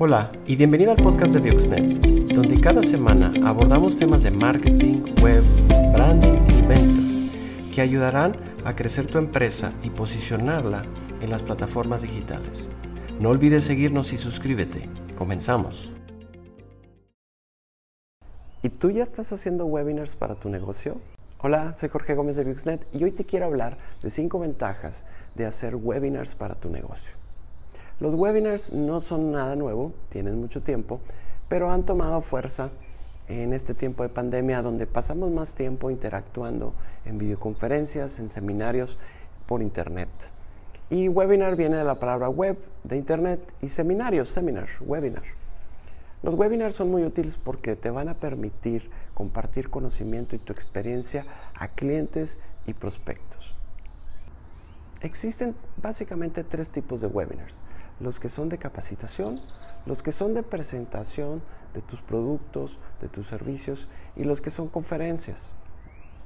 Hola y bienvenido al podcast de Bioxnet, donde cada semana abordamos temas de marketing, web, branding y ventas que ayudarán a crecer tu empresa y posicionarla en las plataformas digitales. No olvides seguirnos y suscríbete. Comenzamos. ¿Y tú ya estás haciendo webinars para tu negocio? Hola, soy Jorge Gómez de Bioxnet y hoy te quiero hablar de 5 ventajas de hacer webinars para tu negocio. Los webinars no son nada nuevo, tienen mucho tiempo, pero han tomado fuerza en este tiempo de pandemia donde pasamos más tiempo interactuando en videoconferencias, en seminarios por internet. Y webinar viene de la palabra web, de internet, y seminarios, seminar, webinar. Los webinars son muy útiles porque te van a permitir compartir conocimiento y tu experiencia a clientes y prospectos. Existen básicamente tres tipos de webinars. Los que son de capacitación, los que son de presentación de tus productos, de tus servicios y los que son conferencias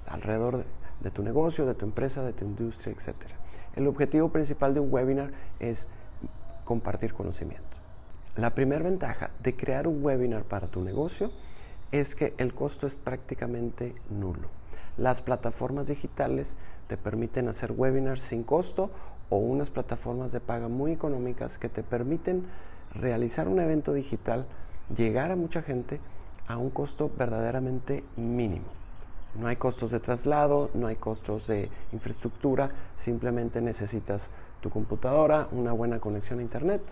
alrededor de, tu negocio, de tu empresa, de tu industria, etc. El objetivo principal de un webinar es compartir conocimiento. La primera ventaja de crear un webinar para tu negocio es que el costo es prácticamente nulo. Las plataformas digitales te permiten hacer webinars sin costo o unas plataformas de paga muy económicas que te permiten realizar un evento digital, llegar a mucha gente a un costo verdaderamente mínimo. No hay costos de traslado, no hay costos de infraestructura, simplemente necesitas tu computadora, una buena conexión a internet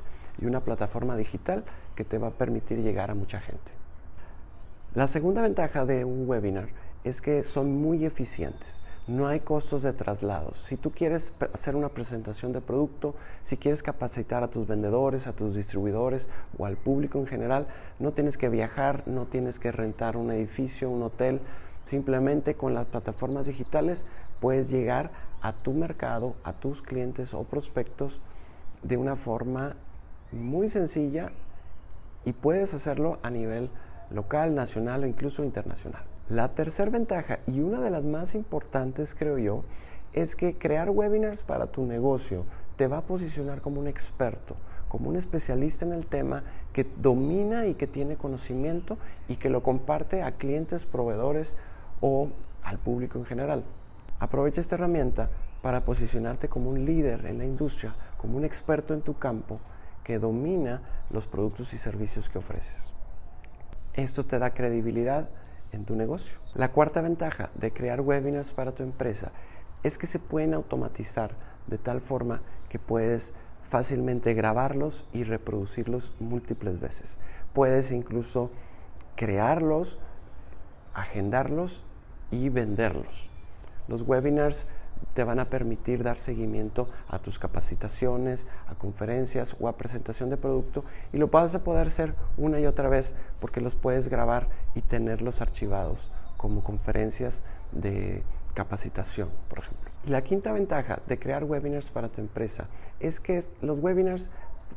y una plataforma digital que te va a permitir llegar a mucha gente. La segunda ventaja de un webinar es que son muy eficientes. No hay costos de traslado. Si tú quieres hacer una presentación de producto, si quieres capacitar a tus vendedores, a tus distribuidores o al público en general, no tienes que viajar, no tienes que rentar un edificio, un hotel. Simplemente con las plataformas digitales puedes llegar a tu mercado, a tus clientes o prospectos de una forma muy sencilla y puedes hacerlo a nivel local, nacional o incluso internacional. La tercera ventaja y una de las más importantes creo yo es que crear webinars para tu negocio te va a posicionar como un experto, como un especialista en el tema que domina y que tiene conocimiento y que lo comparte a clientes, proveedores o al público en general. Aprovecha esta herramienta para posicionarte como un líder en la industria, como un experto en tu campo que domina los productos y servicios que ofreces. Esto te da credibilidad en tu negocio. La cuarta ventaja de crear webinars para tu empresa es que se pueden automatizar de tal forma que puedes fácilmente grabarlos y reproducirlos múltiples veces. Puedes incluso crearlos, agendarlos y venderlos. Los webinars te van a permitir dar seguimiento a tus capacitaciones, a conferencias o a presentación de producto y lo vas a poder hacer una y otra vez porque los puedes grabar y tenerlos archivados como conferencias de capacitación, por ejemplo. La quinta ventaja de crear webinars para tu empresa es que los webinars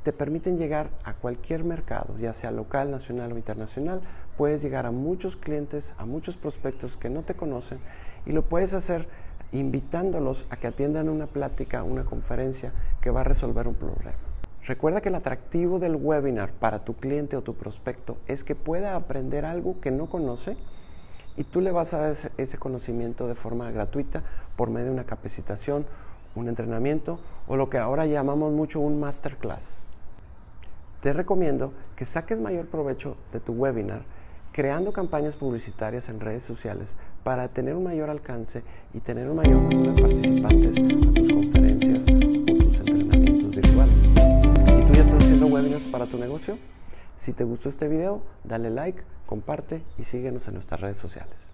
te permiten llegar a cualquier mercado, ya sea local, nacional o internacional. Puedes llegar a muchos clientes, a muchos prospectos que no te conocen y lo puedes hacer invitándolos a que atiendan una plática, una conferencia que va a resolver un problema. Recuerda que el atractivo del webinar para tu cliente o tu prospecto es que pueda aprender algo que no conoce y tú le vas a dar ese conocimiento de forma gratuita por medio de una capacitación, un entrenamiento o lo que ahora llamamos mucho un masterclass. Te recomiendo que saques mayor provecho de tu webinar creando campañas publicitarias en redes sociales para tener un mayor alcance y tener un mayor número de participantes a tus conferencias o tus entrenamientos virtuales. ¿Y tú ya estás haciendo webinars para tu negocio? Si te gustó este video, dale like, comparte y síguenos en nuestras redes sociales.